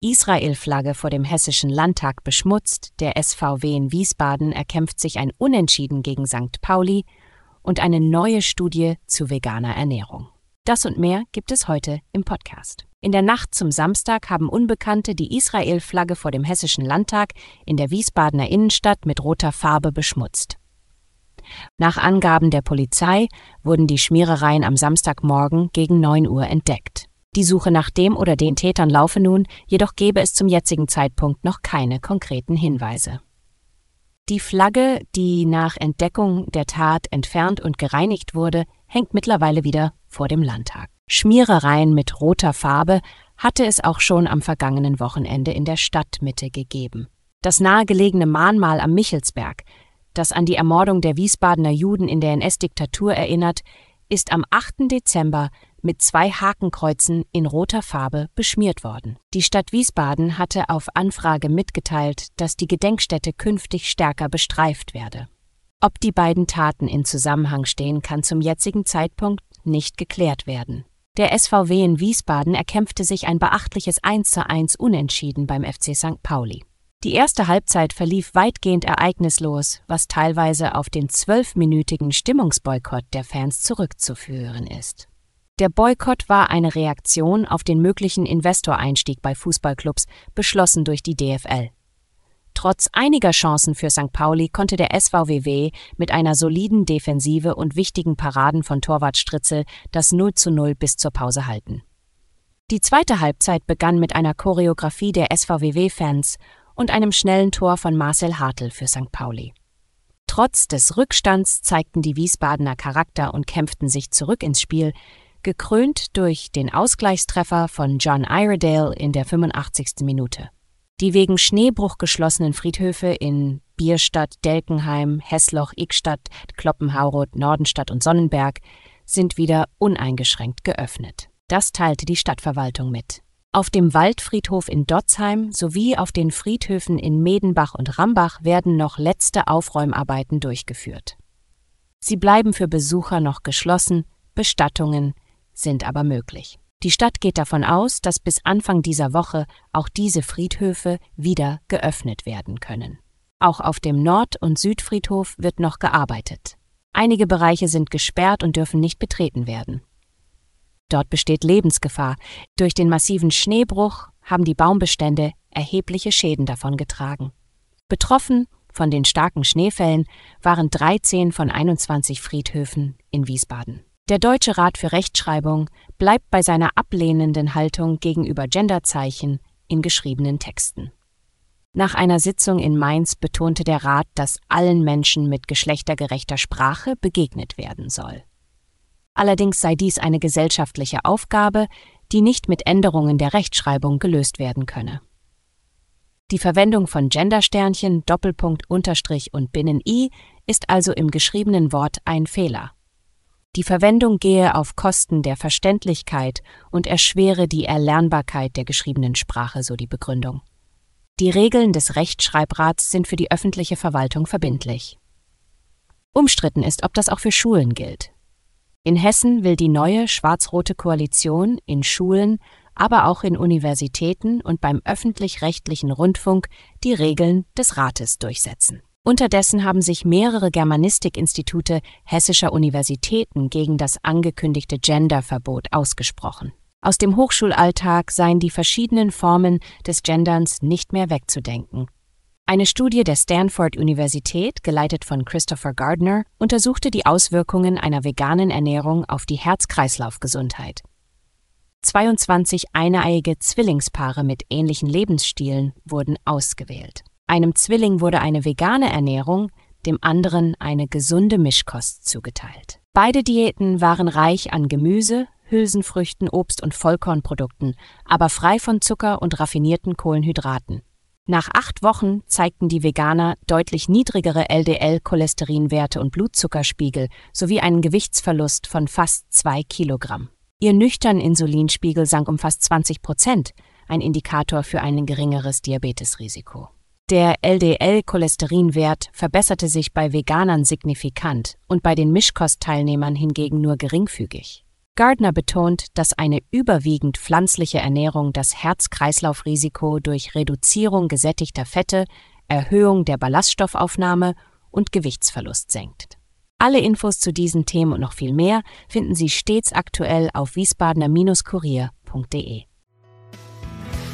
Israel-Flagge vor dem Hessischen Landtag beschmutzt, der SVW in Wiesbaden erkämpft sich ein Unentschieden gegen St. Pauli und eine neue Studie zu veganer Ernährung. Das und mehr gibt es heute im Podcast. In der Nacht zum Samstag haben Unbekannte die Israel-Flagge vor dem Hessischen Landtag in der Wiesbadener Innenstadt mit roter Farbe beschmutzt. Nach Angaben der Polizei wurden die Schmierereien am Samstagmorgen gegen 9 Uhr entdeckt. Die Suche nach dem oder den Tätern laufe nun, jedoch gebe es zum jetzigen Zeitpunkt noch keine konkreten Hinweise. Die Flagge, die nach Entdeckung der Tat entfernt und gereinigt wurde, hängt mittlerweile wieder vor dem Landtag. Schmierereien mit roter Farbe hatte es auch schon am vergangenen Wochenende in der Stadtmitte gegeben. Das nahegelegene Mahnmal am Michelsberg, das an die Ermordung der Wiesbadener Juden in der NS-Diktatur erinnert, ist am 8. Dezember mit zwei Hakenkreuzen in roter Farbe beschmiert worden. Die Stadt Wiesbaden hatte auf Anfrage mitgeteilt, dass die Gedenkstätte künftig stärker bestreift werde. Ob die beiden Taten in Zusammenhang stehen, kann zum jetzigen Zeitpunkt nicht geklärt werden. Der SVW in Wiesbaden erkämpfte sich ein beachtliches 1 zu 1 Unentschieden beim FC St. Pauli. Die erste Halbzeit verlief weitgehend ereignislos, was teilweise auf den zwölfminütigen Stimmungsboykott der Fans zurückzuführen ist. Der Boykott war eine Reaktion auf den möglichen Investoreinstieg bei Fußballclubs, beschlossen durch die DFL. Trotz einiger Chancen für St. Pauli konnte der SVWW mit einer soliden Defensive und wichtigen Paraden von Torwart Stritzel das 0 zu 0 bis zur Pause halten. Die zweite Halbzeit begann mit einer Choreografie der SVWW-Fans und einem schnellen Tor von Marcel Hartl für St. Pauli. Trotz des Rückstands zeigten die Wiesbadener Charakter und kämpften sich zurück ins Spiel, gekrönt durch den Ausgleichstreffer von John Iredale in der 85. Minute. Die wegen Schneebruch geschlossenen Friedhöfe in Bierstadt, Delkenheim, Hessloch, Ickstadt, Kloppenhauroth, Nordenstadt und Sonnenberg sind wieder uneingeschränkt geöffnet. Das teilte die Stadtverwaltung mit. Auf dem Waldfriedhof in Dotzheim sowie auf den Friedhöfen in Medenbach und Rambach werden noch letzte Aufräumarbeiten durchgeführt. Sie bleiben für Besucher noch geschlossen, Bestattungen, sind aber möglich. Die Stadt geht davon aus, dass bis Anfang dieser Woche auch diese Friedhöfe wieder geöffnet werden können. Auch auf dem Nord- und Südfriedhof wird noch gearbeitet. Einige Bereiche sind gesperrt und dürfen nicht betreten werden. Dort besteht Lebensgefahr. Durch den massiven Schneebruch haben die Baumbestände erhebliche Schäden davongetragen. Betroffen von den starken Schneefällen waren 13 von 21 Friedhöfen in Wiesbaden. Der Deutsche Rat für Rechtschreibung bleibt bei seiner ablehnenden Haltung gegenüber Genderzeichen in geschriebenen Texten. Nach einer Sitzung in Mainz betonte der Rat, dass allen Menschen mit geschlechtergerechter Sprache begegnet werden soll. Allerdings sei dies eine gesellschaftliche Aufgabe, die nicht mit Änderungen der Rechtschreibung gelöst werden könne. Die Verwendung von Gendersternchen, Doppelpunkt, Unterstrich und Binnen-I ist also im geschriebenen Wort ein Fehler. Die Verwendung gehe auf Kosten der Verständlichkeit und erschwere die Erlernbarkeit der geschriebenen Sprache, so die Begründung. Die Regeln des Rechtschreibrats sind für die öffentliche Verwaltung verbindlich. Umstritten ist, ob das auch für Schulen gilt. In Hessen will die neue schwarz-rote Koalition in Schulen, aber auch in Universitäten und beim öffentlich-rechtlichen Rundfunk die Regeln des Rates durchsetzen. Unterdessen haben sich mehrere Germanistikinstitute hessischer Universitäten gegen das angekündigte Genderverbot ausgesprochen. Aus dem Hochschulalltag seien die verschiedenen Formen des Genderns nicht mehr wegzudenken. Eine Studie der Stanford Universität, geleitet von Christopher Gardner, untersuchte die Auswirkungen einer veganen Ernährung auf die Herz-Kreislauf-Gesundheit. 22 eineiige Zwillingspaare mit ähnlichen Lebensstilen wurden ausgewählt. Einem Zwilling wurde eine vegane Ernährung, dem anderen eine gesunde Mischkost zugeteilt. Beide Diäten waren reich an Gemüse, Hülsenfrüchten, Obst und Vollkornprodukten, aber frei von Zucker und raffinierten Kohlenhydraten. Nach acht Wochen zeigten die Veganer deutlich niedrigere LDL-Cholesterinwerte und Blutzuckerspiegel sowie einen Gewichtsverlust von fast zwei Kilogramm. Ihr nüchterner Insulinspiegel sank um fast 20 Prozent, ein Indikator für ein geringeres Diabetesrisiko. Der LDL-Cholesterinwert verbesserte sich bei Veganern signifikant und bei den Mischkostteilnehmern hingegen nur geringfügig. Gardner betont, dass eine überwiegend pflanzliche Ernährung das Herz-Kreislauf-Risiko durch Reduzierung gesättigter Fette, Erhöhung der Ballaststoffaufnahme und Gewichtsverlust senkt. Alle Infos zu diesen Themen und noch viel mehr finden Sie stets aktuell auf wiesbadener-kurier.de.